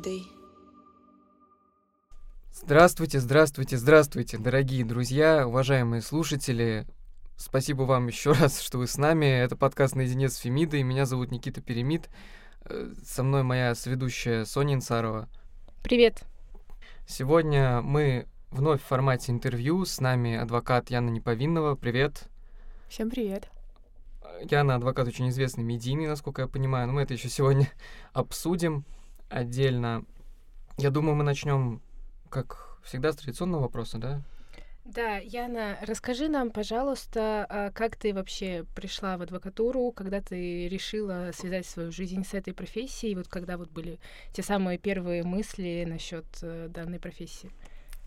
с Фемидой. Здравствуйте, здравствуйте, здравствуйте, дорогие друзья, уважаемые слушатели. Спасибо вам еще раз, что вы с нами. Это подкаст «Наедине с Фемидой». Меня зовут Никита Перемид. Э, со мной моя сведущая Соня Инсарова. Привет. Сегодня мы вновь в формате интервью. С нами адвокат Яна Неповинного. Привет. Всем привет. Яна адвокат очень известный, медийный, насколько я понимаю, но мы это еще сегодня обсудим отдельно. Я думаю, мы начнем, как всегда, с традиционного вопроса, да? Да, Яна, расскажи нам, пожалуйста, а как ты вообще пришла в адвокатуру, когда ты решила связать свою жизнь с этой профессией, вот когда вот были те самые первые мысли насчет э, данной профессии?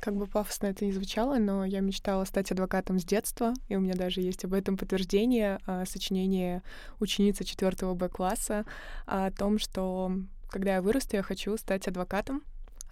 Как бы пафосно это ни звучало, но я мечтала стать адвокатом с детства, и у меня даже есть об этом подтверждение, а, сочинение ученицы 4 Б-класса о том, что когда я вырасту, я хочу стать адвокатом,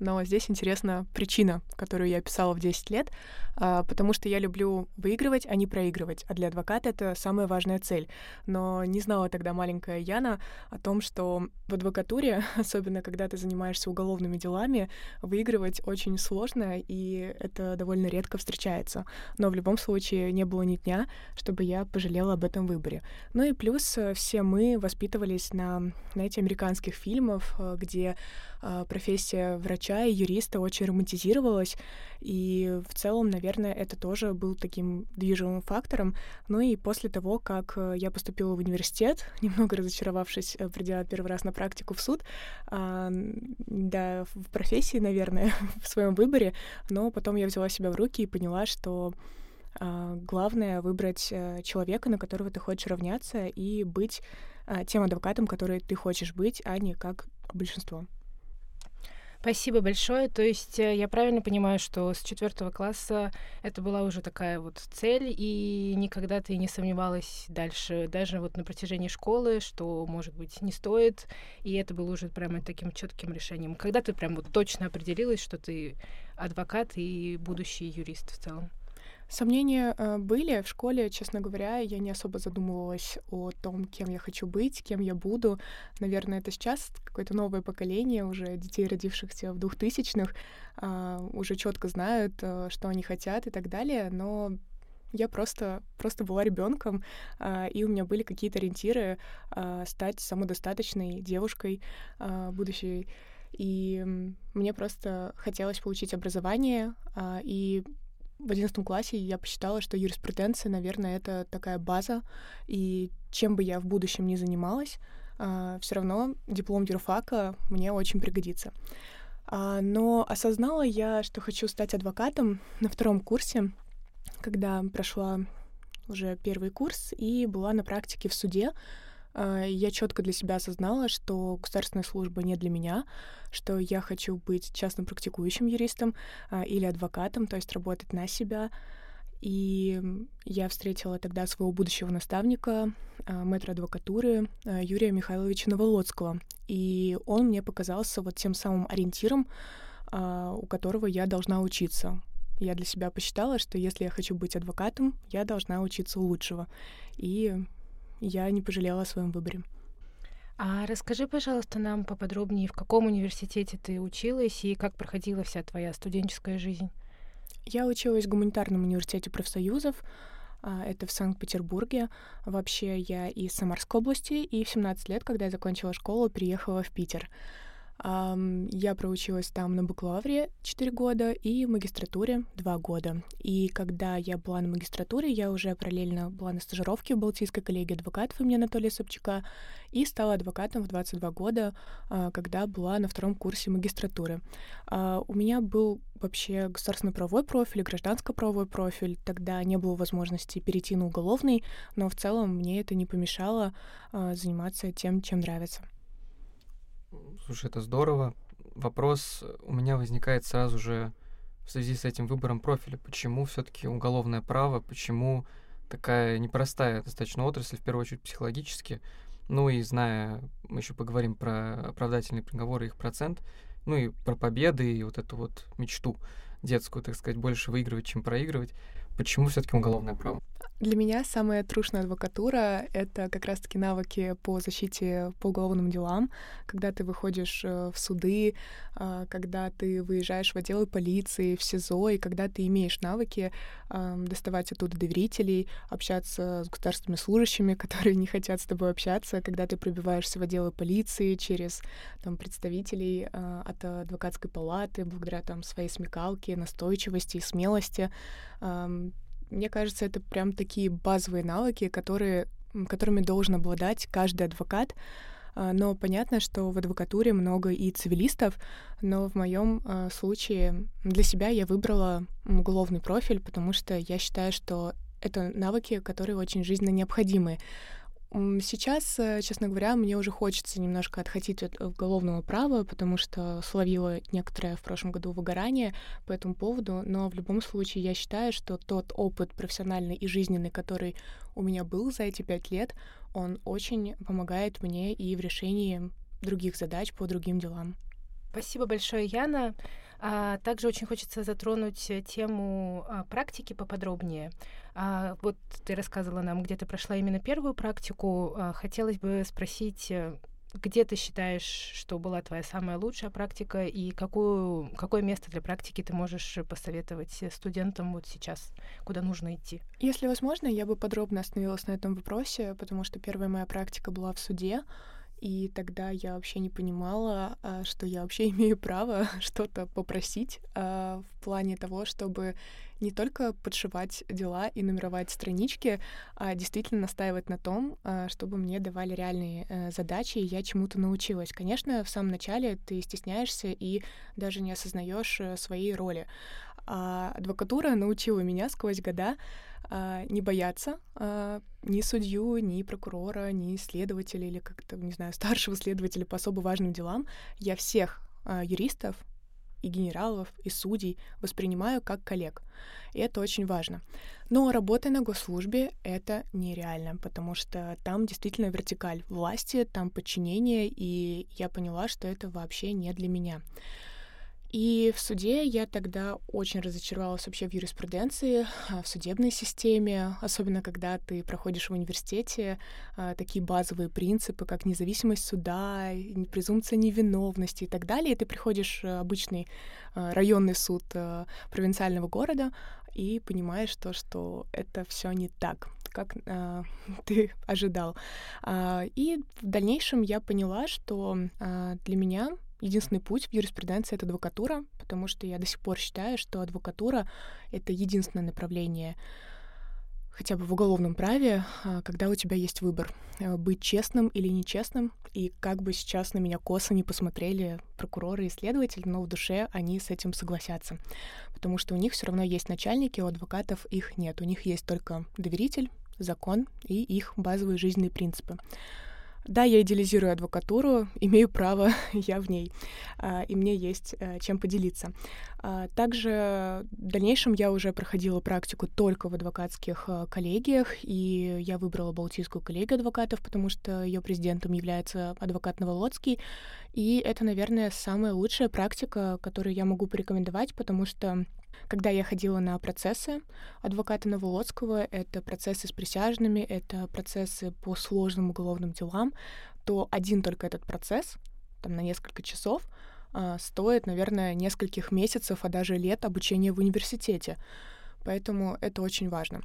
но здесь интересна причина, которую я писала в 10 лет, а, потому что я люблю выигрывать, а не проигрывать, а для адвоката это самая важная цель. Но не знала тогда маленькая Яна о том, что в адвокатуре, особенно когда ты занимаешься уголовными делами, выигрывать очень сложно, и это довольно редко встречается. Но в любом случае не было ни дня, чтобы я пожалела об этом выборе. Ну и плюс э, все мы воспитывались на, знаете, американских фильмах, э, где а, профессия врача и юриста очень романтизировалась, и в целом, наверное, это тоже был таким движимым фактором. Ну и после того, как э, я поступила в университет, немного разочаровавшись, э, придя первый раз на практику в суд, а, да, в профессии, наверное, в своем выборе, но потом я взяла себя в руки и поняла, что а, главное выбрать э, человека, на которого ты хочешь равняться, и быть а, тем адвокатом, который ты хочешь быть, а не как большинство. Спасибо большое. То есть э, я правильно понимаю, что с четвертого класса это была уже такая вот цель, и никогда ты не сомневалась дальше, даже вот на протяжении школы, что, может быть, не стоит, и это было уже прямо таким четким решением. Когда ты прям вот точно определилась, что ты адвокат и будущий юрист в целом? Сомнения э, были в школе, честно говоря, я не особо задумывалась о том, кем я хочу быть, кем я буду. Наверное, это сейчас какое-то новое поколение уже детей, родившихся в двухтысячных, э, уже четко знают, э, что они хотят и так далее, но я просто, просто была ребенком, э, и у меня были какие-то ориентиры э, стать самодостаточной девушкой э, будущей. И мне просто хотелось получить образование, э, и в одиннадцатом классе я посчитала, что юриспруденция, наверное, это такая база, и чем бы я в будущем ни занималась, а, все равно диплом юрфака мне очень пригодится. А, но осознала я, что хочу стать адвокатом на втором курсе, когда прошла уже первый курс и была на практике в суде, я четко для себя осознала, что государственная служба не для меня, что я хочу быть частным практикующим юристом а, или адвокатом, то есть работать на себя. И я встретила тогда своего будущего наставника, а, мэтра адвокатуры Юрия Михайловича Новолоцкого. И он мне показался вот тем самым ориентиром, у которого я должна учиться. Я для себя посчитала, что если я хочу быть адвокатом, я должна учиться лучшего. И я не пожалела о своем выборе. А расскажи, пожалуйста, нам поподробнее, в каком университете ты училась и как проходила вся твоя студенческая жизнь? Я училась в гуманитарном университете профсоюзов. А, это в Санкт-Петербурге. Вообще я из Самарской области, и в 17 лет, когда я закончила школу, переехала в Питер. Я проучилась там на бакалавре 4 года и магистратуре 2 года. И когда я была на магистратуре, я уже параллельно была на стажировке в Балтийской коллегии адвокатов имени Анатолия Собчака и стала адвокатом в 22 года, а, когда была на втором курсе магистратуры. А, у меня был вообще государственно-правовой профиль, гражданско-правовой профиль. Тогда не было возможности перейти на уголовный, но в целом мне это не помешало а, заниматься тем, чем нравится. Слушай, это здорово. Вопрос у меня возникает сразу же в связи с этим выбором профиля. Почему все-таки уголовное право, почему такая непростая достаточно отрасль, в первую очередь психологически, ну и зная, мы еще поговорим про оправдательные приговоры, их процент, ну и про победы, и вот эту вот мечту детскую, так сказать, больше выигрывать, чем проигрывать. Почему все-таки уголовное право? Для меня самая трушная адвокатура — это как раз-таки навыки по защите по уголовным делам, когда ты выходишь э, в суды, а, когда ты выезжаешь в отделы полиции, в СИЗО, и когда ты имеешь навыки доставать оттуда доверителей, общаться с государственными служащими, которые не хотят с тобой общаться, когда ты пробиваешься в отделы полиции через там, представителей а, от адвокатской палаты, благодаря там, своей смекалке, настойчивости и смелости мне кажется, это прям такие базовые навыки, которые, которыми должен обладать каждый адвокат. А, но понятно, что в адвокатуре много и цивилистов, но в моем а, случае для себя я выбрала уголовный профиль, потому что я считаю, что это навыки, которые очень жизненно необходимы. Сейчас, э, честно говоря, мне уже хочется немножко отходить от уголовного права, потому что словила некоторое в прошлом году выгорание по этому поводу, но в любом случае я считаю, что тот опыт профессиональный и жизненный, который у меня был за эти пять лет, он очень помогает мне и в решении других задач по другим делам. Спасибо большое, Яна. А, также очень хочется затронуть э, тему а, практики поподробнее. А, вот ты рассказывала нам, где ты прошла именно первую практику. Хотелось бы спросить, э, где ты считаешь, что была твоя самая лучшая практика и какую, какое место для практики ты можешь посоветовать студентам вот сейчас, куда нужно идти? Если возможно, я бы подробно остановилась на этом вопросе, потому что первая моя практика была в суде. И тогда я вообще не понимала, а, что я вообще имею право что-то попросить а, в плане того, чтобы не только подшивать дела и нумеровать странички, а действительно настаивать на том, а, чтобы мне давали реальные э, задачи, и я чему-то научилась. Конечно, в самом начале ты стесняешься и даже не осознаешь э, своей роли. А адвокатура научила меня сквозь года а, не бояться а, ни судью, ни прокурора, ни следователя или как-то, не знаю, старшего следователя по особо важным делам. Я всех а, юристов и генералов, и судей воспринимаю как коллег. И это очень важно. Но работая на госслужбе, это нереально, потому что там действительно вертикаль власти, там подчинение, и я поняла, что это вообще не для меня. И в суде я тогда очень разочаровалась вообще в юриспруденции, а, в судебной системе, особенно когда ты проходишь в университете а, такие базовые принципы, как независимость суда, презумпция невиновности и так далее. И ты приходишь в обычный а, районный суд провинциального города и понимаешь то, что это все не так как э, ты ожидал. Э, и в дальнейшем я поняла, что э, для меня единственный путь в юриспруденции — это адвокатура, потому что я до сих пор считаю, что адвокатура — это единственное направление хотя бы в уголовном праве, а, когда у тебя есть выбор э, быть честным или нечестным, и как бы сейчас на меня косо не посмотрели прокуроры и следователи, но в душе они с этим согласятся, потому что у них все равно есть начальники, у адвокатов их нет, у них есть только доверитель, закон и их базовые жизненные принципы. Да, я идеализирую адвокатуру, имею право, я в ней, а, и мне есть э, чем поделиться. А, также в дальнейшем я уже проходила практику только в адвокатских э, коллегиях, и я выбрала Балтийскую коллегию адвокатов, потому что ее президентом является адвокат Новолоцкий, и это, наверное, самая лучшая практика, которую я могу порекомендовать, потому что когда я ходила на процессы адвоката Новолоцкого, это процессы с присяжными, это процессы по сложным уголовным делам, то один только этот процесс, там на несколько часов, а, стоит, наверное, нескольких месяцев, а даже лет обучения в университете. Поэтому это очень важно.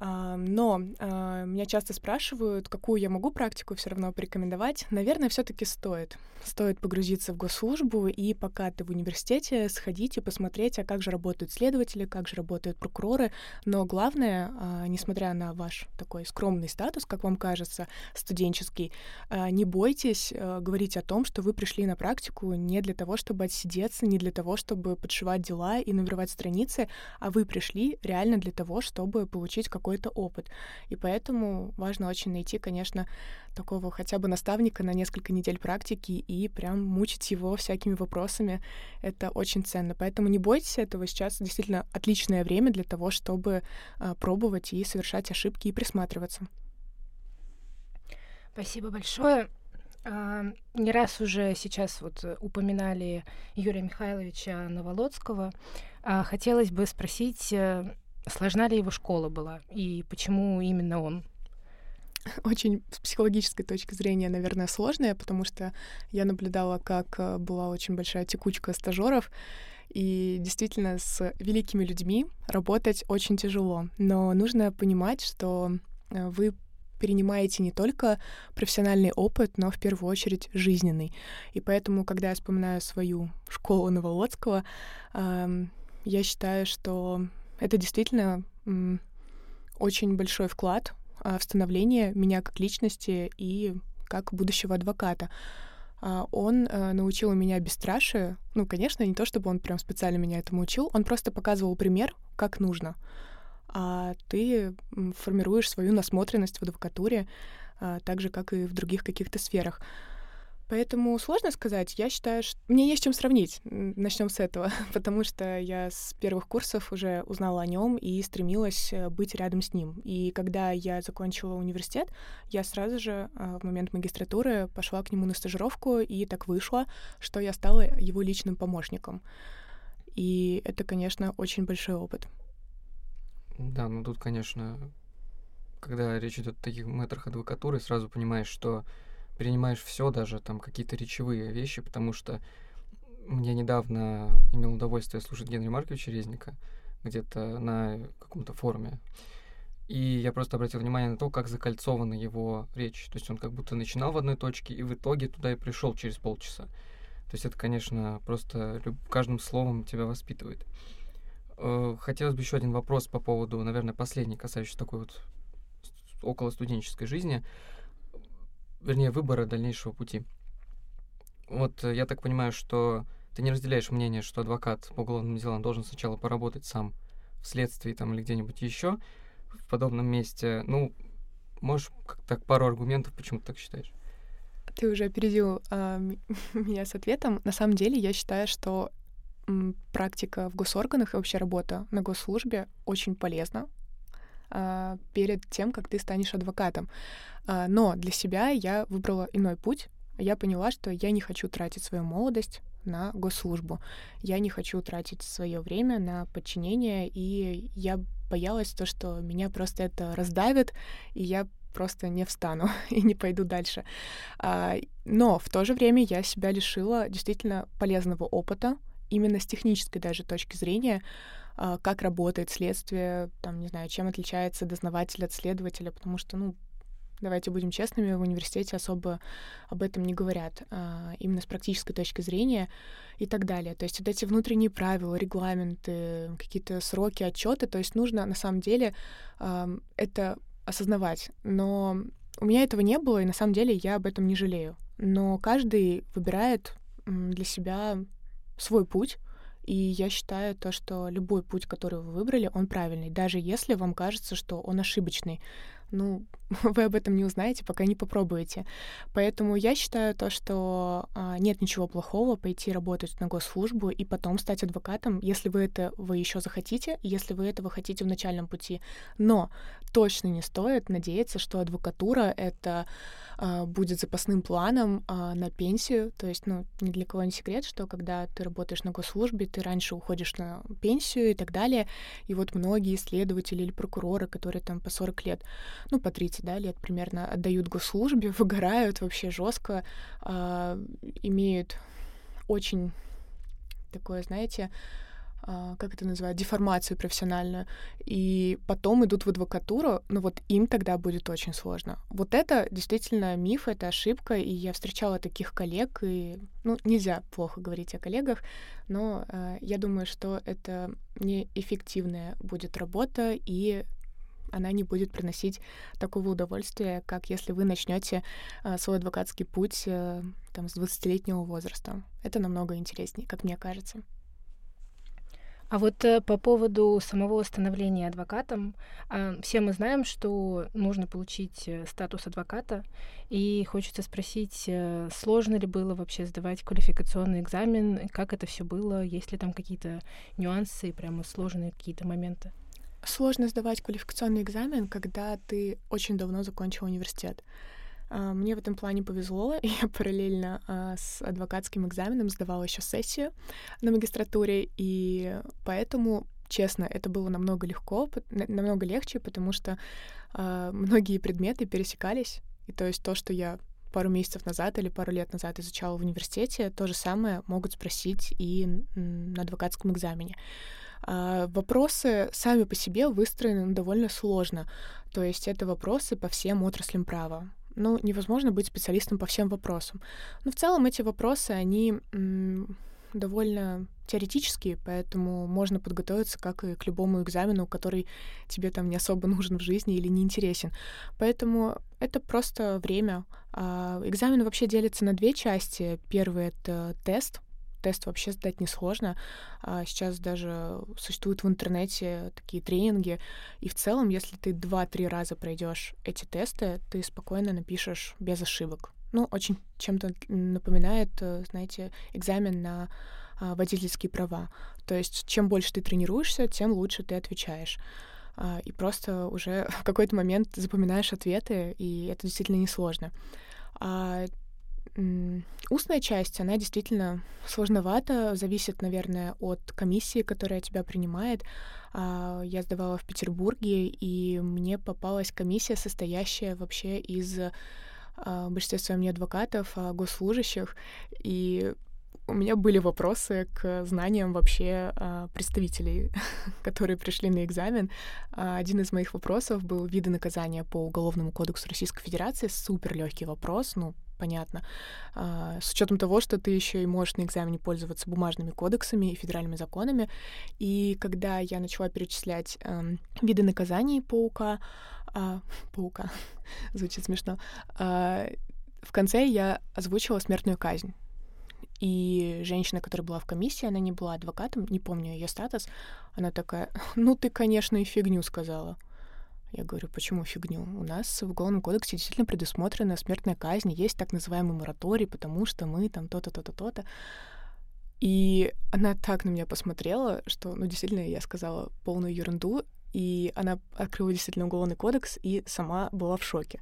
Но а, меня часто спрашивают, какую я могу практику все равно порекомендовать. Наверное, все-таки стоит. Стоит погрузиться в госслужбу и пока ты в университете сходить и посмотреть, а как же работают следователи, как же работают прокуроры. Но главное, а, несмотря на ваш такой скромный статус, как вам кажется, студенческий, а, не бойтесь говорить о том, что вы пришли на практику не для того, чтобы отсидеться, не для того, чтобы подшивать дела и нумеровать страницы, а вы пришли реально для того, чтобы получить какой какой-то опыт. И поэтому важно очень найти, конечно, такого хотя бы наставника на несколько недель практики и прям мучить его всякими вопросами. Это очень ценно. Поэтому не бойтесь этого. Сейчас действительно отличное время для того, чтобы а, пробовать и совершать ошибки и присматриваться. Спасибо большое. А, не раз уже сейчас вот упоминали Юрия Михайловича Новолоцкого. А, хотелось бы спросить, э, Сложна ли его школа была? И почему именно он? Очень с психологической точки зрения, наверное, сложная, потому что я наблюдала, как э, была очень большая текучка стажеров, и действительно с великими людьми работать очень тяжело. Но нужно понимать, что э, вы перенимаете не только профессиональный опыт, но в первую очередь жизненный. И поэтому, когда я вспоминаю свою школу Новолодского, я считаю, что это действительно очень большой вклад а, в становление меня как личности и как будущего адвоката. А, он э, научил меня бесстрашию. Ну, конечно, не то, чтобы он прям специально меня этому учил, он просто показывал пример, как нужно а ты формируешь свою насмотренность в адвокатуре, а, так же, как и в других каких-то сферах. Поэтому сложно сказать. Я считаю, что мне есть чем сравнить. Начнем с этого, потому что я с первых курсов уже узнала о нем и стремилась э, быть рядом с ним. И когда я закончила университет, я сразу же а, в момент магистратуры пошла к нему на стажировку, и так вышло, что я стала его личным помощником. И это, конечно, очень большой опыт. Да, ну тут, конечно, когда речь идет о таких метрах адвокатуры, сразу понимаешь, что принимаешь все, даже там какие-то речевые вещи, потому что мне недавно имел удовольствие слушать Генри Марковича Резника где-то на каком-то форуме. И я просто обратил внимание на то, как закольцована его речь. То есть он как будто начинал в одной точке и в итоге туда и пришел через полчаса. То есть это, конечно, просто каждым словом тебя воспитывает. Э, хотелось бы еще один вопрос по поводу, наверное, последний, касающийся такой вот около студенческой жизни, вернее, выбора дальнейшего пути. Вот э, я так понимаю, что ты не разделяешь мнение, что адвокат по уголовным делам должен сначала поработать сам в следствии там или где-нибудь еще в подобном месте. Ну, можешь как так пару аргументов, почему ты так считаешь? Ты уже опередил э, меня с ответом. На самом деле, я считаю, что практика в госорганах и вообще работа на госслужбе очень полезна перед тем, как ты станешь адвокатом. А, но для себя я выбрала иной путь. Я поняла, что я не хочу тратить свою молодость на госслужбу. Я не хочу тратить свое время на подчинение, и я боялась то, что меня просто это раздавит, и я просто не встану и не пойду дальше. А, но в то же время я себя лишила действительно полезного опыта, именно с технической даже точки зрения, а, как работает следствие, там, не знаю, чем отличается дознаватель от следователя, потому что, ну, давайте будем честными, в университете особо об этом не говорят, а, именно с практической точки зрения и так далее. То есть вот эти внутренние правила, регламенты, какие-то сроки, отчеты, то есть нужно на самом деле это осознавать. Но у меня этого не было, и на самом деле я об этом не жалею. Но каждый выбирает для себя свой путь, и я считаю то, что любой путь, который вы выбрали, он правильный, даже если вам кажется, что он ошибочный. Ну, вы об этом не узнаете, пока не попробуете. Поэтому я считаю то, что а, нет ничего плохого пойти работать на госслужбу и потом стать адвокатом, если вы это вы еще захотите, если вы этого хотите в начальном пути. Но точно не стоит надеяться, что адвокатура это а, будет запасным планом а, на пенсию. То есть, ну, ни для кого не секрет, что когда ты работаешь на госслужбе, ты раньше уходишь на пенсию и так далее. И вот многие исследователи или прокуроры, которые там по 40 лет, ну, по 30, да, лет примерно отдают госслужбе, выгорают вообще жестко, а, имеют очень такое, знаете, а, как это называют, деформацию профессиональную, и потом идут в адвокатуру, но вот им тогда будет очень сложно. Вот это действительно миф, это ошибка, и я встречала таких коллег, и, ну, нельзя плохо говорить о коллегах, но э, я думаю, что это неэффективная будет работа, и она не будет приносить такого удовольствия, как если вы начнете э, свой адвокатский путь э, там, с 20-летнего возраста. Это намного интереснее, как мне кажется. А вот э, по поводу самого становления адвокатом, все мы знаем, что нужно получить статус адвоката, и хочется спросить, сложно ли было вообще сдавать квалификационный экзамен, как это все было, есть ли там какие-то нюансы, прямо сложные какие-то моменты? Сложно сдавать квалификационный экзамен, когда ты очень давно закончил университет. А, мне в этом плане повезло. Я параллельно а, с адвокатским экзаменом сдавала еще сессию на магистратуре, и поэтому честно, это было намного легко, намного легче, потому что э, многие предметы пересекались. И то есть то, что я пару месяцев назад или пару лет назад изучала в университете, то же самое могут спросить и на адвокатском экзамене. А вопросы сами по себе выстроены довольно сложно. То есть это вопросы по всем отраслям права. Ну, невозможно быть специалистом по всем вопросам. Но в целом эти вопросы, они довольно теоретические, поэтому можно подготовиться как и к любому экзамену, который тебе там не особо нужен в жизни или не интересен. Поэтому это просто время. А экзамен вообще делится на две части. Первый — это тест, тест вообще сдать несложно. А сейчас даже существуют в интернете такие тренинги. И в целом, если ты два-три раза пройдешь эти тесты, ты спокойно напишешь без ошибок. Ну, очень чем-то напоминает, э, знаете, экзамен на а, водительские права. То есть, чем больше ты тренируешься, тем лучше ты отвечаешь. А, и просто уже в какой-то момент запоминаешь ответы, и это действительно несложно. А устная часть, она действительно сложновата, зависит, наверное, от комиссии, которая тебя принимает. А, я сдавала в Петербурге, и мне попалась комиссия, состоящая вообще из а, в большинстве своем не адвокатов, а госслужащих, и у меня были вопросы к знаниям вообще представителей, которые пришли на экзамен. Один из моих вопросов был виды наказания по Уголовному кодексу Российской Федерации. Супер легкий вопрос, ну, понятно. Э, с учетом того, что ты еще и можешь на экзамене пользоваться бумажными кодексами и федеральными законами. И когда я начала перечислять э, виды наказаний по УК, э, по УК, звучит смешно, э, в конце я озвучила смертную казнь. И женщина, которая была в комиссии, она не была адвокатом, не помню ее статус, она такая, ну ты, конечно, и фигню сказала. Я говорю, почему фигню? У нас в Уголовном кодексе действительно предусмотрена смертная казнь, есть так называемый мораторий, потому что мы там то-то, то-то, то-то. И она так на меня посмотрела, что, ну, действительно, я сказала полную ерунду, и она открыла действительно Уголовный кодекс и сама была в шоке.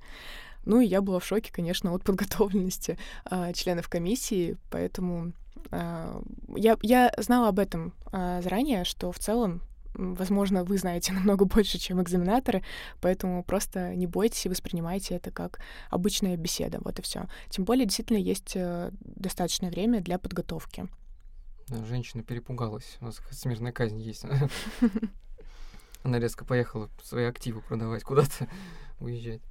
Ну и я была в шоке, конечно, от подготовленности э, членов комиссии, поэтому э, я, я знала об этом э, заранее, что в целом Возможно, вы знаете намного больше, чем экзаменаторы, поэтому просто не бойтесь и воспринимайте это как обычная беседа. Вот и все. Тем более, действительно, есть э, достаточное время для подготовки. Да, женщина перепугалась. У нас смертная казнь есть. Она резко поехала свои активы продавать куда-то, уезжать.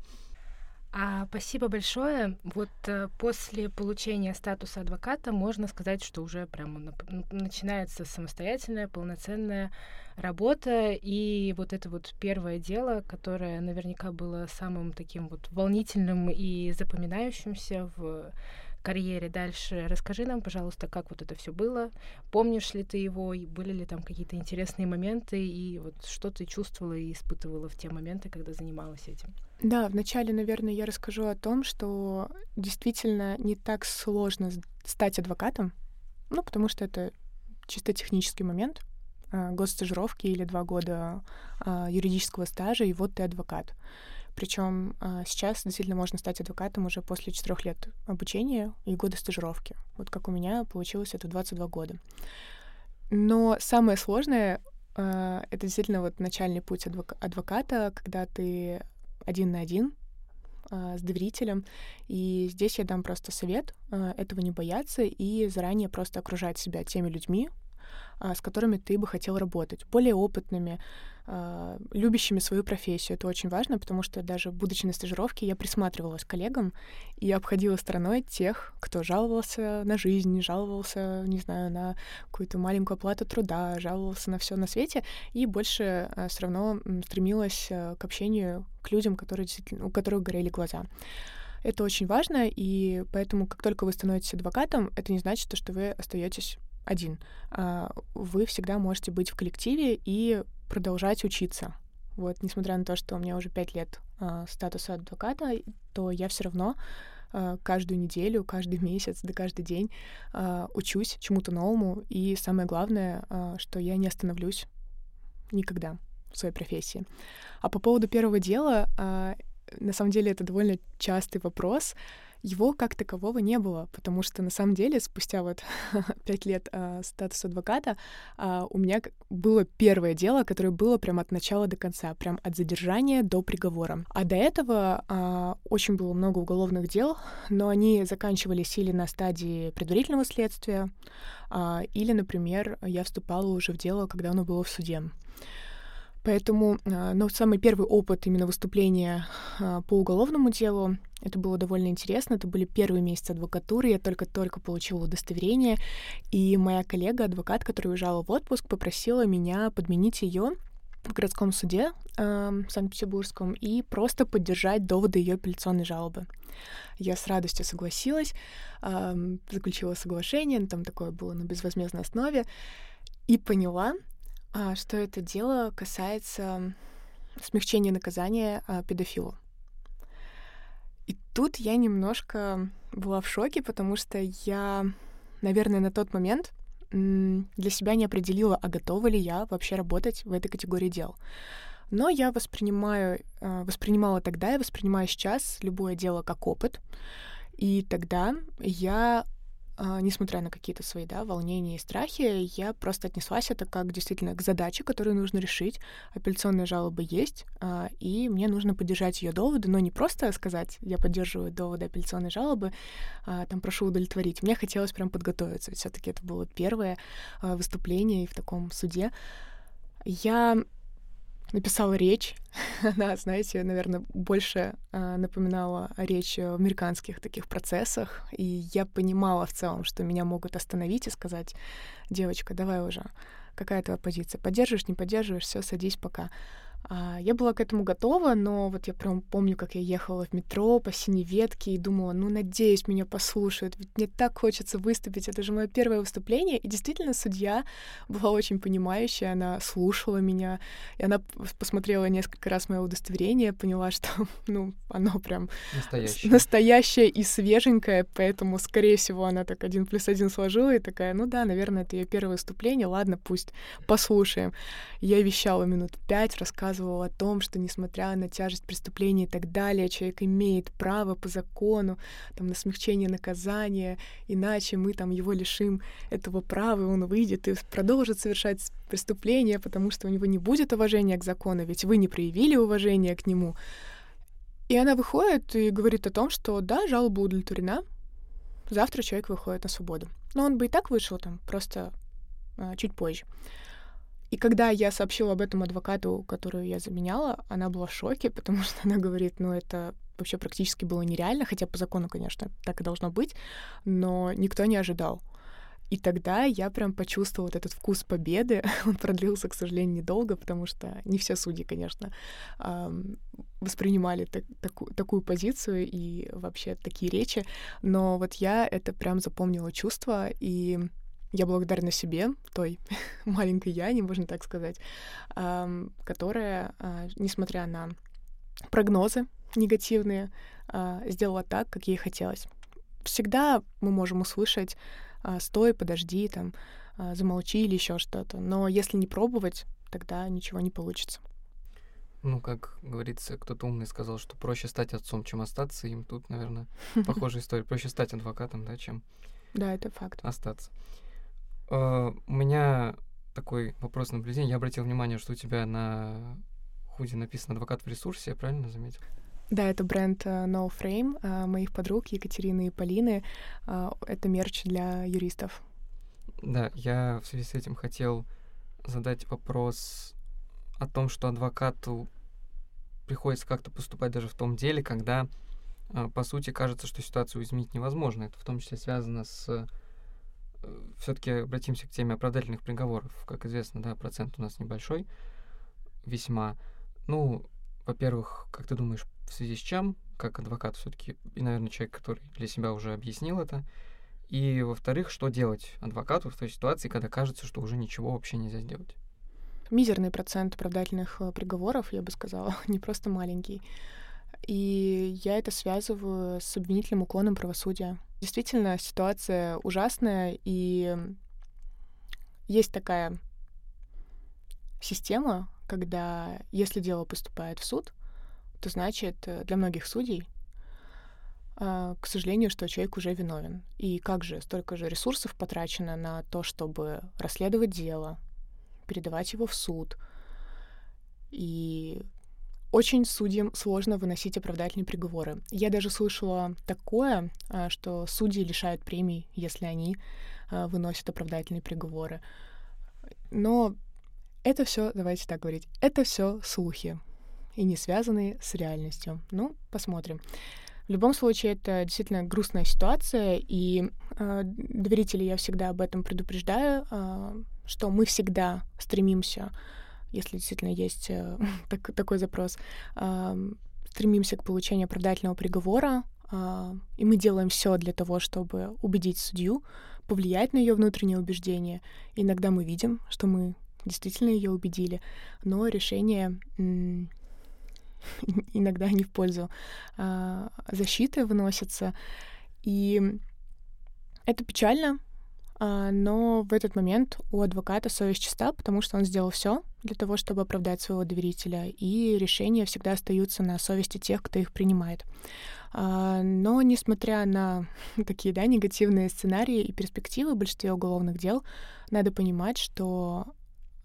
А, спасибо большое. Вот э, после получения статуса адвоката можно сказать, что уже прямо на, начинается самостоятельная, полноценная работа. И вот это вот первое дело, которое наверняка было самым таким вот волнительным и запоминающимся в карьере дальше. Расскажи нам, пожалуйста, как вот это все было. Помнишь ли ты его? И были ли там какие-то интересные моменты? И вот что ты чувствовала и испытывала в те моменты, когда занималась этим? Да, вначале, наверное, я расскажу о том, что действительно не так сложно стать адвокатом, ну, потому что это чисто технический момент, а, госстажировки или два года а, юридического стажа, и вот ты адвокат. Причем а, сейчас действительно можно стать адвокатом уже после четырех лет обучения и года стажировки. Вот как у меня получилось это 22 года. Но самое сложное это действительно вот начальный путь адвоката, когда ты один на один с доверителем. И здесь я дам просто совет этого не бояться и заранее просто окружать себя теми людьми, а, с которыми ты бы хотел работать, более опытными, а, любящими свою профессию. Это очень важно, потому что даже будучи на стажировке, я присматривалась к коллегам и обходила стороной тех, кто жаловался на жизнь, жаловался, не знаю, на какую-то маленькую оплату труда, жаловался на все на свете, и больше а, все равно стремилась к общению к людям, которые у которых горели глаза. Это очень важно, и поэтому, как только вы становитесь адвокатом, это не значит, что вы остаетесь один. А, вы всегда можете быть в коллективе и продолжать учиться. Вот, несмотря на то, что у меня уже пять лет э, статуса адвоката, то я все равно э, каждую неделю, каждый месяц, да каждый день учусь чему-то новому. И самое главное, что я не остановлюсь никогда в своей профессии. А по поводу первого дела, на самом деле это довольно частый вопрос, его как такового не было, потому что на самом деле спустя вот пять лет э, статуса адвоката э, у меня было первое дело, которое было прям от начала до конца, прям от задержания до приговора. А до этого э, очень было много уголовных дел, но они заканчивались или на стадии предварительного следствия, э, или, например, я вступала уже в дело, когда оно было в суде. Поэтому, ну, самый первый опыт именно выступления по уголовному делу, это было довольно интересно. Это были первые месяцы адвокатуры. Я только-только получила удостоверение. И моя коллега, адвокат, который уезжала в отпуск, попросила меня подменить ее в городском суде э, Санкт-Петербургском и просто поддержать доводы ее апелляционной жалобы. Я с радостью согласилась, э, заключила соглашение, там такое было на безвозмездной основе, и поняла, а, что это дело касается смягчения наказания а, педофилу. И тут я немножко была в шоке, потому что я, наверное, на тот момент для себя не определила, а готова ли я вообще работать в этой категории дел. Но я воспринимаю, а, воспринимала тогда и воспринимаю сейчас любое дело как опыт. И тогда я а, несмотря на какие-то свои, да, волнения и страхи, я просто отнеслась это как действительно к задаче, которую нужно решить. Апелляционная жалоба есть, а, и мне нужно поддержать ее доводы, но не просто сказать, я поддерживаю доводы апелляционной жалобы, а, там прошу удовлетворить. Мне хотелось прям подготовиться, все-таки это было первое выступление в таком суде. Я написала речь. Она, знаете, наверное, больше э, напоминала речь в американских таких процессах. И я понимала в целом, что меня могут остановить и сказать, девочка, давай уже, какая твоя позиция? Поддерживаешь, не поддерживаешь, все, садись пока. А, я была к этому готова, но вот я прям помню, как я ехала в метро по синей ветке и думала, ну, надеюсь, меня послушают, ведь мне так хочется выступить, это же мое первое выступление. И действительно, судья была очень понимающая, она слушала меня, и она посмотрела несколько раз мое удостоверение, поняла, что, ну, оно прям настоящее, настоящее и свеженькое, поэтому, скорее всего, она так один плюс один сложила и такая, ну да, наверное, это ее первое выступление, ладно, пусть послушаем. Я вещала минут пять, рассказывала рассказывал о том, что несмотря на тяжесть преступления и так далее, человек имеет право по закону там, на смягчение наказания, иначе мы там его лишим этого права, и он выйдет и продолжит совершать преступление, потому что у него не будет уважения к закону, ведь вы не проявили уважения к нему. И она выходит и говорит о том, что да, жалоба удовлетворена, завтра человек выходит на свободу. Но он бы и так вышел там, просто а, чуть позже. И когда я сообщила об этом адвокату, которую я заменяла, она была в шоке, потому что она говорит, ну это вообще практически было нереально, хотя по закону, конечно, так и должно быть, но никто не ожидал. И тогда я прям почувствовала вот этот вкус победы. Он продлился, к сожалению, недолго, потому что не все судьи, конечно, воспринимали так, таку, такую позицию и вообще такие речи. Но вот я это прям запомнила чувство, и я благодарна себе, той маленькой Яне, можно так сказать, которая, а, несмотря на прогнозы негативные, а, сделала так, как ей хотелось. Всегда мы можем услышать а, «стой, подожди», там, «замолчи» или еще что-то, но если не пробовать, тогда ничего не получится. Ну, как говорится, кто-то умный сказал, что проще стать отцом, чем остаться им. Тут, наверное, похожая история. Проще стать адвокатом, да, чем да, это факт. остаться. Uh, у меня такой вопрос наблюдения. Я обратил внимание, что у тебя на худи написано «Адвокат в ресурсе», я правильно заметил? Да, это бренд uh, No Frame uh, моих подруг Екатерины и Полины. Uh, это мерч для юристов. Да, я в связи с этим хотел задать вопрос о том, что адвокату приходится как-то поступать даже в том деле, когда, по сути, кажется, что ситуацию изменить невозможно. Это в том числе связано с все-таки обратимся к теме оправдательных приговоров. Как известно, да, процент у нас небольшой, весьма. Ну, во-первых, как ты думаешь, в связи с чем, как адвокат все-таки, и, наверное, человек, который для себя уже объяснил это, и, во-вторых, что делать адвокату в той ситуации, когда кажется, что уже ничего вообще нельзя сделать? Мизерный процент оправдательных э, приговоров, я бы сказала, не просто маленький. И я это связываю с обвинительным уклоном правосудия. Действительно, ситуация ужасная, и есть такая система, когда если дело поступает в суд, то значит э, для многих судей, а, к сожалению, что человек уже виновен. И как же столько же ресурсов потрачено на то, чтобы расследовать дело, передавать его в суд. И очень судьям сложно выносить оправдательные приговоры. Я даже слышала такое, а, что судьи лишают премий, если они а, выносят оправдательные приговоры. Но это все, давайте так говорить, это все слухи и не связанные с реальностью. Ну, посмотрим. В любом случае, это действительно грустная ситуация, и э, доверителей я всегда об этом предупреждаю, э, что мы всегда стремимся, если действительно есть э, так, такой запрос, стремимся к получению оправдательного приговора, э, и мы делаем все для того, чтобы убедить судью, повлиять на ее внутреннее убеждение. Иногда мы видим, что мы действительно ее убедили, но решение иногда не в пользу а, защиты выносятся. И это печально, а, но в этот момент у адвоката совесть чиста, потому что он сделал все для того, чтобы оправдать своего доверителя, и решения всегда остаются на совести тех, кто их принимает. А, но несмотря на такие да, негативные сценарии и перспективы в большинстве уголовных дел, надо понимать, что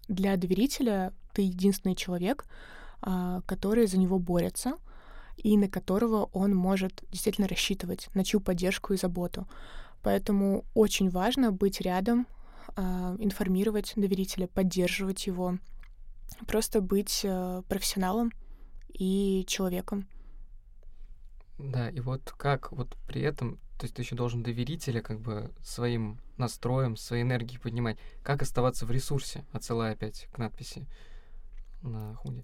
для доверителя ты единственный человек, а, который за него борется и на которого он может действительно рассчитывать, на чью поддержку и заботу. Поэтому очень важно быть рядом, а, информировать доверителя, поддерживать его, просто быть э, профессионалом и человеком. Да, и вот как вот при этом, то есть ты еще должен доверителя как бы своим настроем, своей энергией поднимать. Как оставаться в ресурсе, отсылая опять к надписи на худе.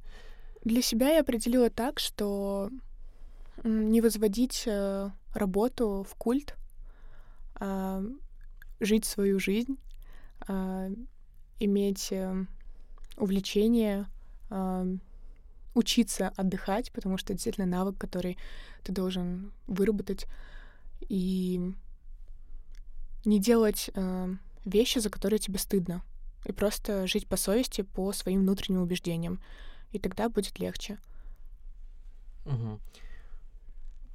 Для себя я определила так, что не возводить э, работу в культ, а жить свою жизнь, а, иметь э, увлечение, а, учиться отдыхать, потому что это действительно навык, который ты должен выработать, и не делать э, вещи, за которые тебе стыдно, и просто жить по совести, по своим внутренним убеждениям и тогда будет легче. Угу.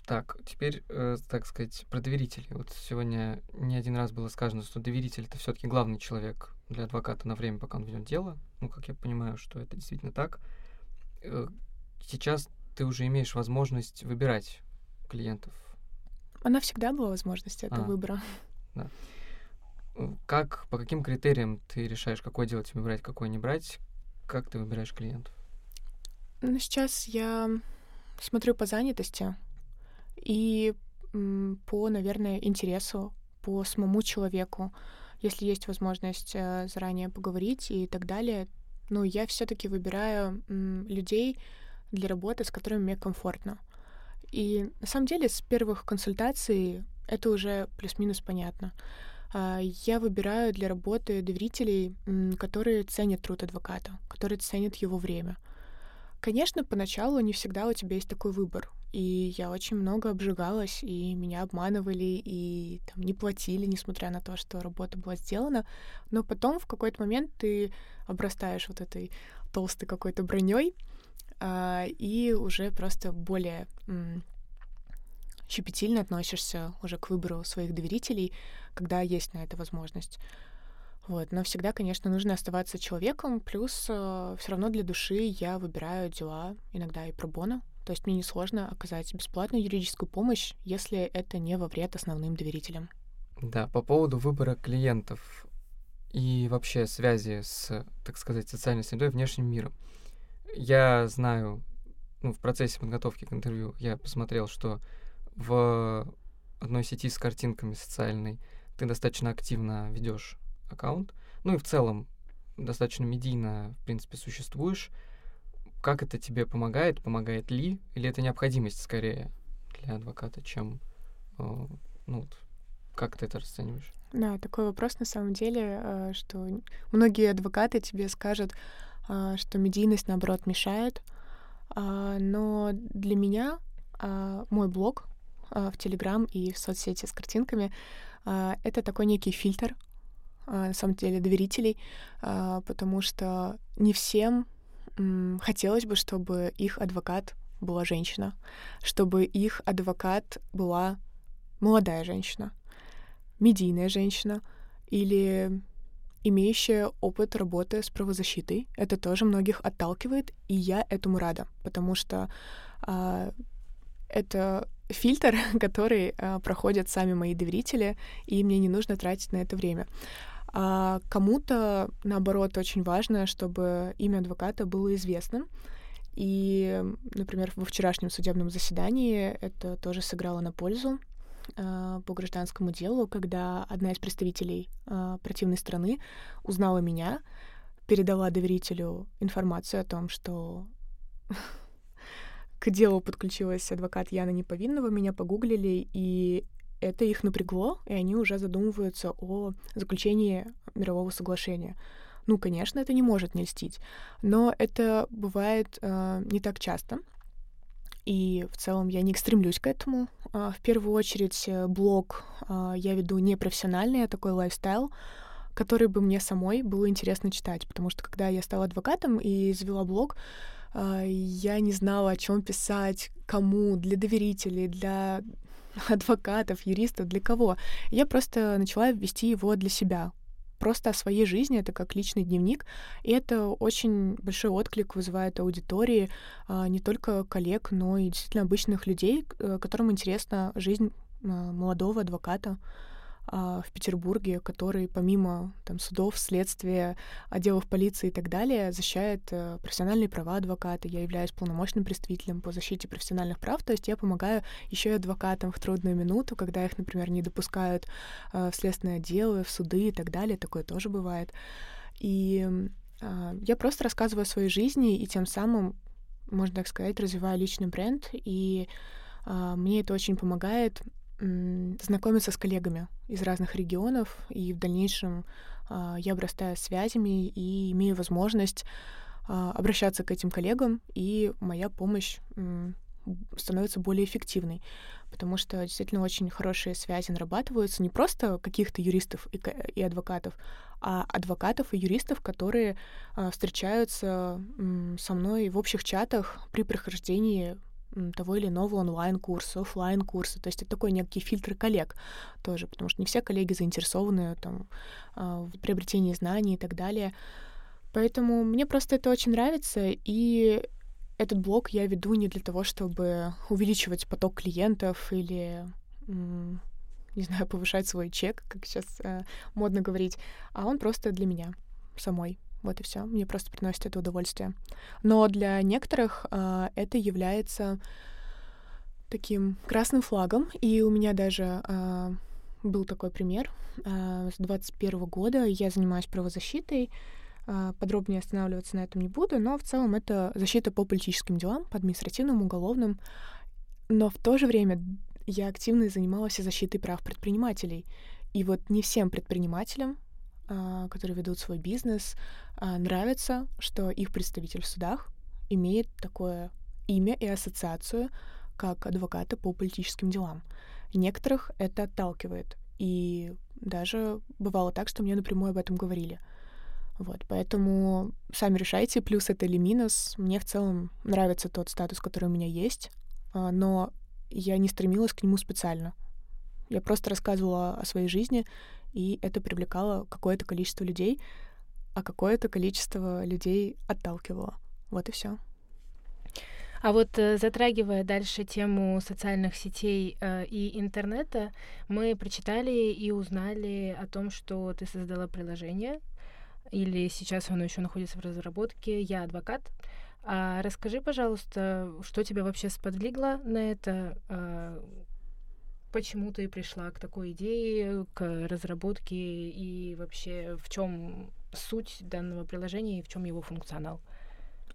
Так, теперь, э, так сказать, про доверителей. Вот сегодня не один раз было сказано, что доверитель это все-таки главный человек для адвоката на время, пока он ведет дело. Ну, как я понимаю, что это действительно так. Э, сейчас ты уже имеешь возможность выбирать клиентов. Она всегда была возможность этого а, выбора. Да. Э, как, по каким критериям ты решаешь, какое дело тебе брать, какое не брать? Как ты выбираешь клиентов? Ну, сейчас я смотрю по занятости и по, наверное, интересу, по самому человеку. Если есть возможность э, заранее поговорить и так далее, ну, я все-таки выбираю людей для работы, с которыми мне комфортно. И на самом деле с первых консультаций это уже плюс-минус понятно. А, я выбираю для работы доверителей, которые ценят труд адвоката, которые ценят его время — Конечно, поначалу не всегда у тебя есть такой выбор. И я очень много обжигалась, и меня обманывали, и там, не платили, несмотря на то, что работа была сделана. Но потом в какой-то момент ты обрастаешь вот этой толстой какой-то броней, а, и уже просто более м- щепетильно относишься уже к выбору своих доверителей, когда есть на это возможность. Вот. Но всегда, конечно, нужно оставаться человеком, плюс э, все равно для души я выбираю дела иногда и пробона. То есть мне несложно оказать бесплатную юридическую помощь, если это не во вред основным доверителям. Да, по поводу выбора клиентов и вообще связи с, так сказать, социальной средой и внешним миром. Я знаю, ну, в процессе подготовки к интервью я посмотрел, что в одной сети с картинками социальной ты достаточно активно ведешь аккаунт. Ну и в целом достаточно медийно, в принципе, существуешь. Как это тебе помогает? Помогает ли? Или это необходимость скорее для адвоката, чем... Э, ну, как ты это расцениваешь? Да, такой вопрос на самом деле, э, что многие адвокаты тебе скажут, э, что медийность, наоборот, мешает. А, но для меня а, мой блог в Телеграм и в соцсети с картинками а, — это такой некий фильтр, а, на самом деле, доверителей, а, потому что не всем хотелось бы, чтобы их адвокат была женщина, чтобы их адвокат была молодая женщина, медийная женщина или имеющая опыт работы с правозащитой. Это тоже многих отталкивает, и я этому рада, потому что а, это фильтр, который а, проходят сами мои доверители, и мне не нужно тратить на это время. А кому-то, наоборот, очень важно, чтобы имя адвоката было известным. И, например, во вчерашнем судебном заседании это тоже сыграло на пользу э, по гражданскому делу, когда одна из представителей э, противной страны узнала меня, передала доверителю информацию о том, что к делу подключилась адвокат Яна Неповинного, меня погуглили, и это их напрягло, и они уже задумываются о заключении мирового соглашения. Ну, конечно, это не может не льстить, но это бывает э, не так часто. И в целом я не стремлюсь к этому. Э, в первую очередь э, блог э, я веду непрофессиональный, а такой лайфстайл, который бы мне самой было интересно читать, потому что когда я стала адвокатом и завела блог, э, я не знала, о чем писать, кому, для доверителей, для адвокатов, юристов, для кого. Я просто начала вести его для себя, просто о своей жизни, это как личный дневник, и это очень большой отклик вызывает аудитории а, не только коллег, но и действительно обычных людей, э, которым интересна жизнь молодого адвоката. А, в Петербурге, который помимо там, судов, следствия, отделов полиции и так далее, защищает э, профессиональные права адвоката. Я являюсь полномочным представителем по защите профессиональных прав, то есть я помогаю еще и адвокатам в трудную минуту, когда их, например, не допускают э, в следственные отделы, в суды и так далее. Такое тоже бывает. И э, я просто рассказываю о своей жизни и тем самым, можно так сказать, развиваю личный бренд. И мне это очень помогает знакомиться с коллегами из разных регионов, и в дальнейшем э, я обрастаю связями и имею возможность э, обращаться к этим коллегам, и моя помощь становится более эффективной, потому что действительно очень хорошие связи нарабатываются не просто каких-то юристов и, и адвокатов, а адвокатов и юристов, которые э, встречаются со мной в общих чатах при прохождении того или иного онлайн-курса, офлайн курса То есть это такой некий фильтр коллег тоже, потому что не все коллеги заинтересованы там, а, в приобретении знаний и так далее. Поэтому мне просто это очень нравится, и этот блог я веду не для того, чтобы увеличивать поток клиентов или не знаю, повышать свой чек, как сейчас э, модно говорить, а он просто для меня самой. Вот и все. Мне просто приносит это удовольствие. Но для некоторых э, это является таким красным флагом. И у меня даже э, был такой пример. Э, с 21 года я занимаюсь правозащитой. Э, подробнее останавливаться на этом не буду, но в целом это защита по политическим делам, по административным, уголовным. Но в то же время я активно занималась защитой прав предпринимателей. И вот не всем предпринимателям которые ведут свой бизнес, а, нравится, что их представитель в судах имеет такое имя и ассоциацию, как адвокаты по политическим делам. Некоторых это отталкивает. И даже бывало так, что мне напрямую об этом говорили. Вот, поэтому сами решайте, плюс это или минус. Мне в целом нравится тот статус, который у меня есть, а, но я не стремилась к нему специально. Я просто рассказывала о своей жизни, и это привлекало какое-то количество людей, а какое-то количество людей отталкивало. Вот и все. А вот э, затрагивая дальше тему социальных сетей э, и интернета, мы прочитали и узнали о том, что ты создала приложение, или сейчас оно еще находится в разработке. Я адвокат. А расскажи, пожалуйста, что тебя вообще сподвигло на это? А, почему ты пришла к такой идее, к разработке и вообще в чем суть данного приложения и в чем его функционал?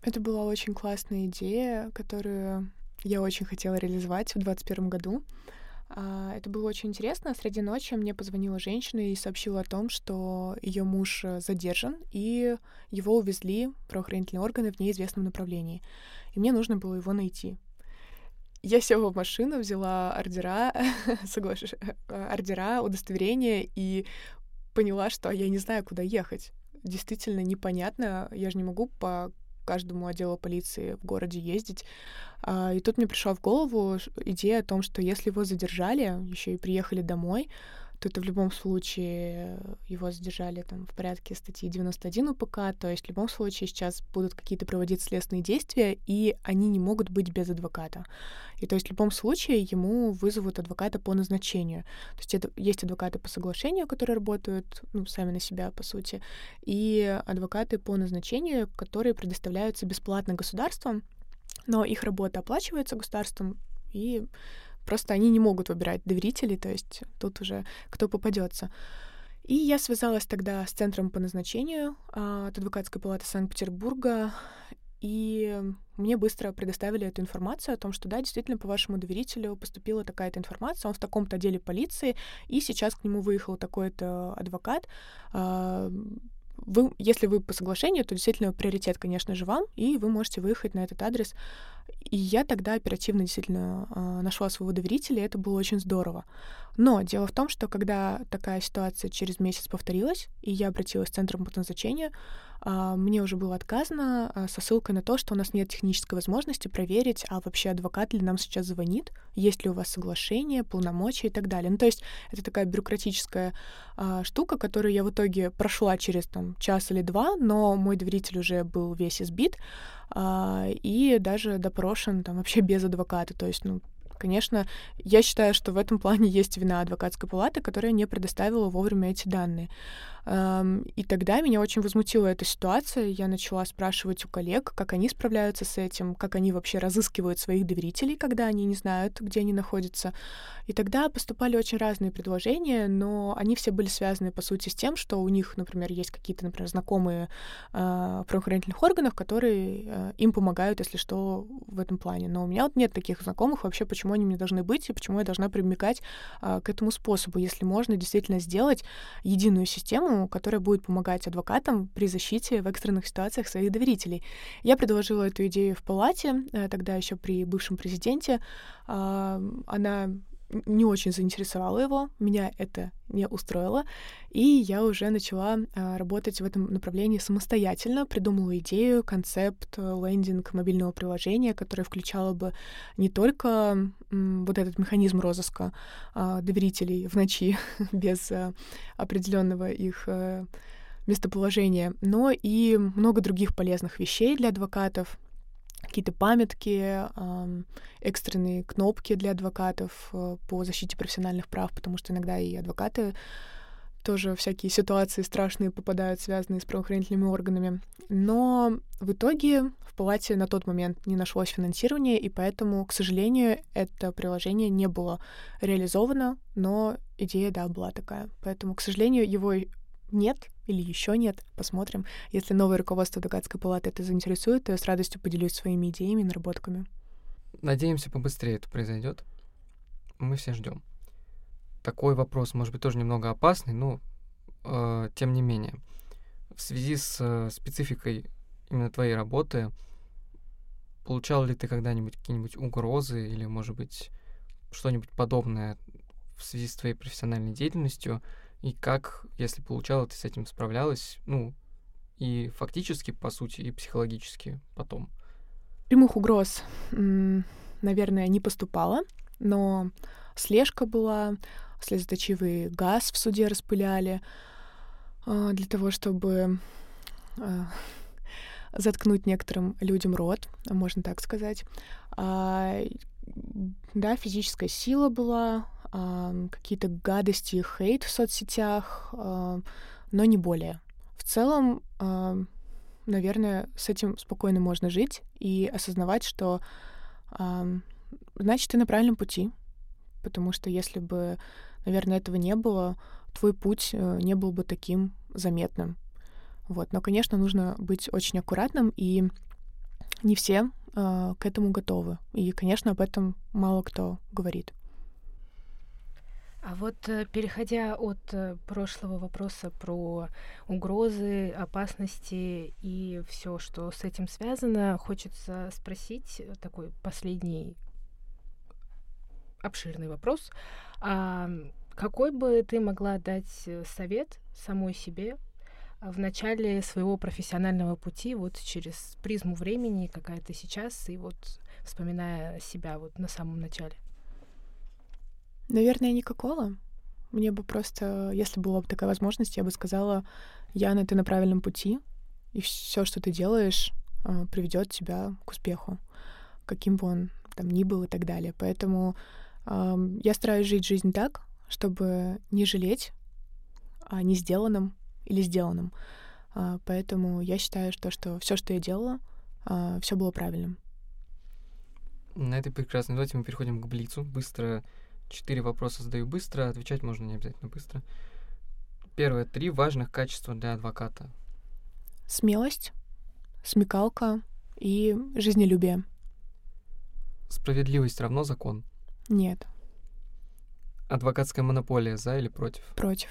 Это была очень классная идея, которую я очень хотела реализовать в 2021 году. А, это было очень интересно. Среди ночи мне позвонила женщина и сообщила о том, что ее муж задержан, и его увезли правоохранительные органы в неизвестном направлении. И мне нужно было его найти. Я села в машину, взяла ордера, соглаш... ордера, удостоверения и поняла, что я не знаю, куда ехать. Действительно непонятно. Я же не могу по каждому отделу полиции в городе ездить. А, и тут мне пришла в голову идея о том, что если его задержали, еще и приехали домой, то это в любом случае его задержали там в порядке статьи 91 УПК, то есть в любом случае сейчас будут какие-то проводить следственные действия, и они не могут быть без адвоката. И то есть в любом случае ему вызовут адвоката по назначению. То есть это, есть адвокаты по соглашению, которые работают ну, сами на себя, по сути, и адвокаты по назначению, которые предоставляются бесплатно государством, но их работа оплачивается государством, и Просто они не могут выбирать доверителей, то есть тут уже кто попадется. И я связалась тогда с центром по назначению а, от адвокатской палаты Санкт-Петербурга, и мне быстро предоставили эту информацию о том, что да, действительно, по вашему доверителю поступила такая-то информация, он в таком-то отделе полиции, и сейчас к нему выехал такой-то адвокат. А, вы, если вы по соглашению, то действительно приоритет, конечно же, вам, и вы можете выехать на этот адрес и я тогда оперативно действительно э, нашла своего доверителя, и это было очень здорово. Но дело в том, что когда такая ситуация через месяц повторилась, и я обратилась в Центр по назначению, а, мне уже было отказано а, со ссылкой на то, что у нас нет технической возможности проверить, а вообще адвокат ли нам сейчас звонит, есть ли у вас соглашение, полномочия и так далее. Ну, то есть это такая бюрократическая а, штука, которую я в итоге прошла через там час или два, но мой доверитель уже был весь избит и даже допрошен там вообще без адвоката. То есть, ну, Конечно, я считаю, что в этом плане есть вина адвокатской палаты, которая не предоставила вовремя эти данные. И тогда меня очень возмутила эта ситуация. Я начала спрашивать у коллег, как они справляются с этим, как они вообще разыскивают своих доверителей, когда они не знают, где они находятся. И тогда поступали очень разные предложения, но они все были связаны, по сути, с тем, что у них, например, есть какие-то, например, знакомые э, правоохранительных органов, которые э, им помогают, если что, в этом плане. Но у меня вот нет таких знакомых вообще, почему они мне должны быть и почему я должна примыкать э, к этому способу, если можно действительно сделать единую систему, которая будет помогать адвокатам при защите в экстренных ситуациях своих доверителей. Я предложила эту идею в палате, э, тогда еще при бывшем президенте. А, она не очень заинтересовало его, меня это не устроило, и я уже начала а, работать в этом направлении самостоятельно, придумала идею, концепт, э, лендинг мобильного приложения, которое включало бы не только вот этот механизм розыска а, доверителей в ночи без а, определенного их а, местоположения, но и много других полезных вещей для адвокатов, какие-то памятки, экстренные кнопки для адвокатов э, по защите профессиональных прав, потому что иногда и адвокаты тоже всякие ситуации страшные попадают, связанные с правоохранительными органами. Но в итоге в палате на тот момент не нашлось финансирования, и поэтому, к сожалению, это приложение не было реализовано, но идея, да, была такая. Поэтому, к сожалению, его нет или еще нет. Посмотрим. Если новое руководство адвокатской палаты это заинтересует, то я с радостью поделюсь своими идеями и наработками. Надеемся, побыстрее это произойдет. Мы все ждем. Такой вопрос, может быть, тоже немного опасный, но э, тем не менее. В связи с э, спецификой именно твоей работы, получал ли ты когда-нибудь какие-нибудь угрозы или, может быть, что-нибудь подобное в связи с твоей профессиональной деятельностью? И как, если получала, ты с этим справлялась, ну, и фактически, по сути, и психологически потом? Прямых угроз, наверное, не поступало, но слежка была, слезоточивый газ в суде распыляли а, для того, чтобы а, заткнуть некоторым людям рот, можно так сказать. А, да, физическая сила была, какие-то гадости, хейт в соцсетях, но не более. В целом, наверное, с этим спокойно можно жить и осознавать, что значит, ты на правильном пути. Потому что если бы, наверное, этого не было, твой путь э, не был бы таким заметным. Вот. Но, конечно, нужно быть очень аккуратным, и не все э, к этому готовы. И, конечно, об этом мало кто говорит. А вот э, переходя от э, прошлого вопроса про угрозы, опасности и все, что с этим связано, хочется спросить э, такой последний обширный вопрос. А какой бы ты могла дать совет самой себе в начале своего профессионального пути, вот через призму времени, какая ты сейчас, и вот вспоминая себя вот на самом начале? Наверное, никакого. Мне бы просто, если была бы такая возможность, я бы сказала, Яна, ты на правильном пути, и все, что ты делаешь, а, приведет тебя к успеху, каким бы он там ни был и так далее. Поэтому э, я стараюсь жить жизнь так, чтобы не жалеть о не сделанном или сделанном. Э, поэтому я считаю, что, что все, что я делала, э, а, все было правильным. На этой прекрасной ноте мы переходим к Блицу. Быстро четыре вопроса задаю быстро, отвечать можно не обязательно быстро. Первое. Три важных качества для адвоката. Смелость, смекалка и жизнелюбие. Справедливость равно закон? Нет. Адвокатская монополия за или против? Против.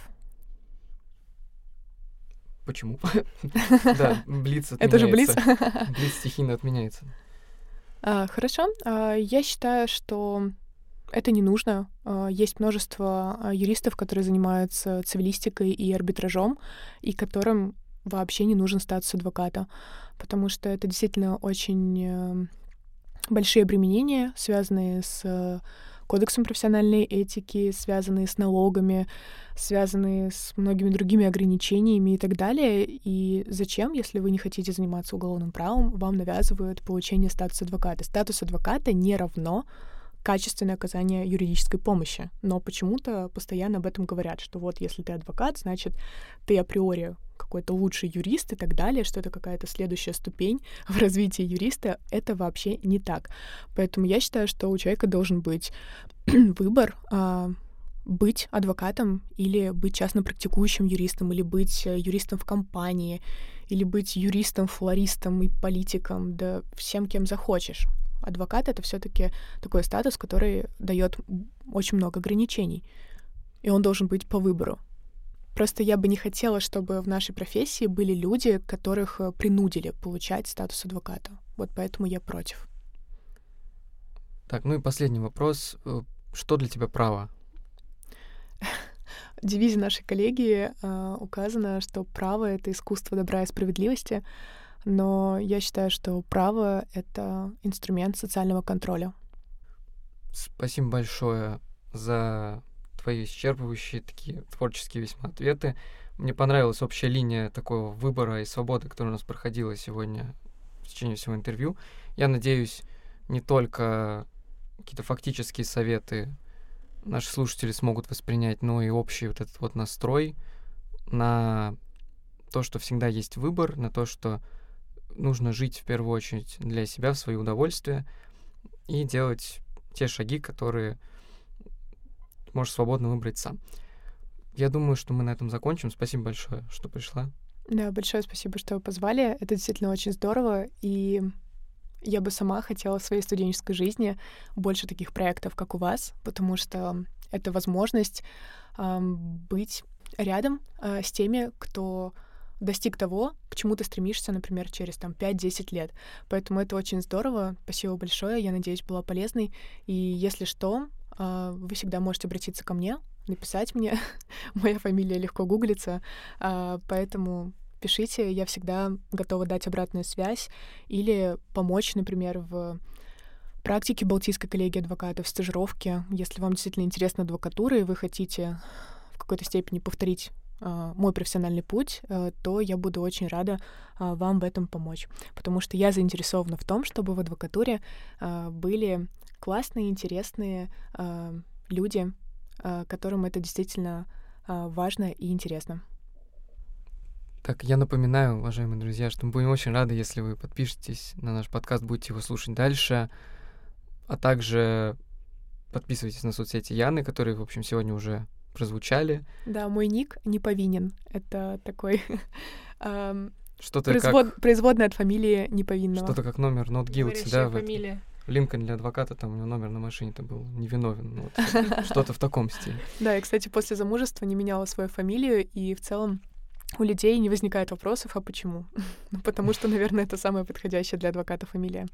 Почему? Да, блиц отменяется. Это же блиц? Блиц стихийно отменяется. А, хорошо. А, я считаю, что это не нужно. А, есть множество юристов, которые занимаются цивилистикой и арбитражом, и которым вообще не нужен статус адвоката, потому что это действительно очень э, большие обременения, связанные с кодексом профессиональной этики, связанные с налогами, связанные с многими другими ограничениями и так далее. И зачем, если вы не хотите заниматься уголовным правом, вам навязывают получение статуса адвоката? Статус адвоката не равно качественное оказание юридической помощи. Но почему-то постоянно об этом говорят, что вот если ты адвокат, значит, ты априори какой-то лучший юрист и так далее, что это какая-то следующая ступень в развитии юриста, это вообще не так. Поэтому я считаю, что у человека должен быть выбор а, быть адвокатом или быть частно практикующим юристом, или быть э, юристом в компании, или быть юристом, флористом и политиком, да всем, кем захочешь. Адвокат — это все таки такой статус, который дает очень много ограничений, и он должен быть по выбору. Просто я бы не хотела, чтобы в нашей профессии были люди, которых э, принудили получать статус адвоката. Вот поэтому я против. Так, ну и последний вопрос. Э, что для тебя право? В девизе нашей коллегии э, указано, что право — это искусство добра и справедливости, но я считаю, что право — это инструмент социального контроля. Спасибо большое за твои исчерпывающие такие творческие весьма ответы. Мне понравилась общая линия такого выбора и свободы, которая у нас проходила сегодня в течение всего интервью. Я надеюсь, не только какие-то фактические советы наши слушатели смогут воспринять, но и общий вот этот вот настрой на то, что всегда есть выбор, на то, что нужно жить в первую очередь для себя, в свое удовольствие и делать те шаги, которые можешь свободно выбрать сам. Я думаю, что мы на этом закончим. Спасибо большое, что пришла. Да, большое спасибо, что позвали. Это действительно очень здорово. И я бы сама хотела в своей студенческой жизни больше таких проектов, как у вас, потому что это возможность э, быть рядом э, с теми, кто достиг того, к чему ты стремишься, например, через там 5-10 лет. Поэтому это очень здорово. Спасибо большое. Я надеюсь, была полезной. И если что, а, вы всегда можете обратиться ко мне, написать мне. Моя фамилия легко гуглится, а, поэтому пишите, я всегда готова дать обратную связь или помочь, например, в практике Балтийской коллегии адвокатов, стажировке. Если вам действительно интересна адвокатура и вы хотите в какой-то степени повторить мой профессиональный путь, uh, то я буду очень рада uh, вам в этом помочь. Потому что я заинтересована в том, чтобы в адвокатуре были классные, интересные э, люди, э, которым это действительно э, важно и интересно. Так, я напоминаю, уважаемые друзья, что мы будем очень рады, если вы подпишетесь на наш подкаст, будете его слушать дальше, а также подписывайтесь на соцсети Яны, которые, в общем, сегодня уже прозвучали. Да, мой ник не повинен. Это такой что-то Производ... как... Производная от фамилии неповинного. Что-то как номер not guilty, да? фамилия. Линкольн для адвоката, там у него номер на машине-то был невиновен. Ну, вот, что-то в таком стиле. Да, и, кстати, после замужества не меняла свою фамилию, и в целом у людей не возникает вопросов, а почему? ну, потому что, наверное, это самая подходящая для адвоката фамилия.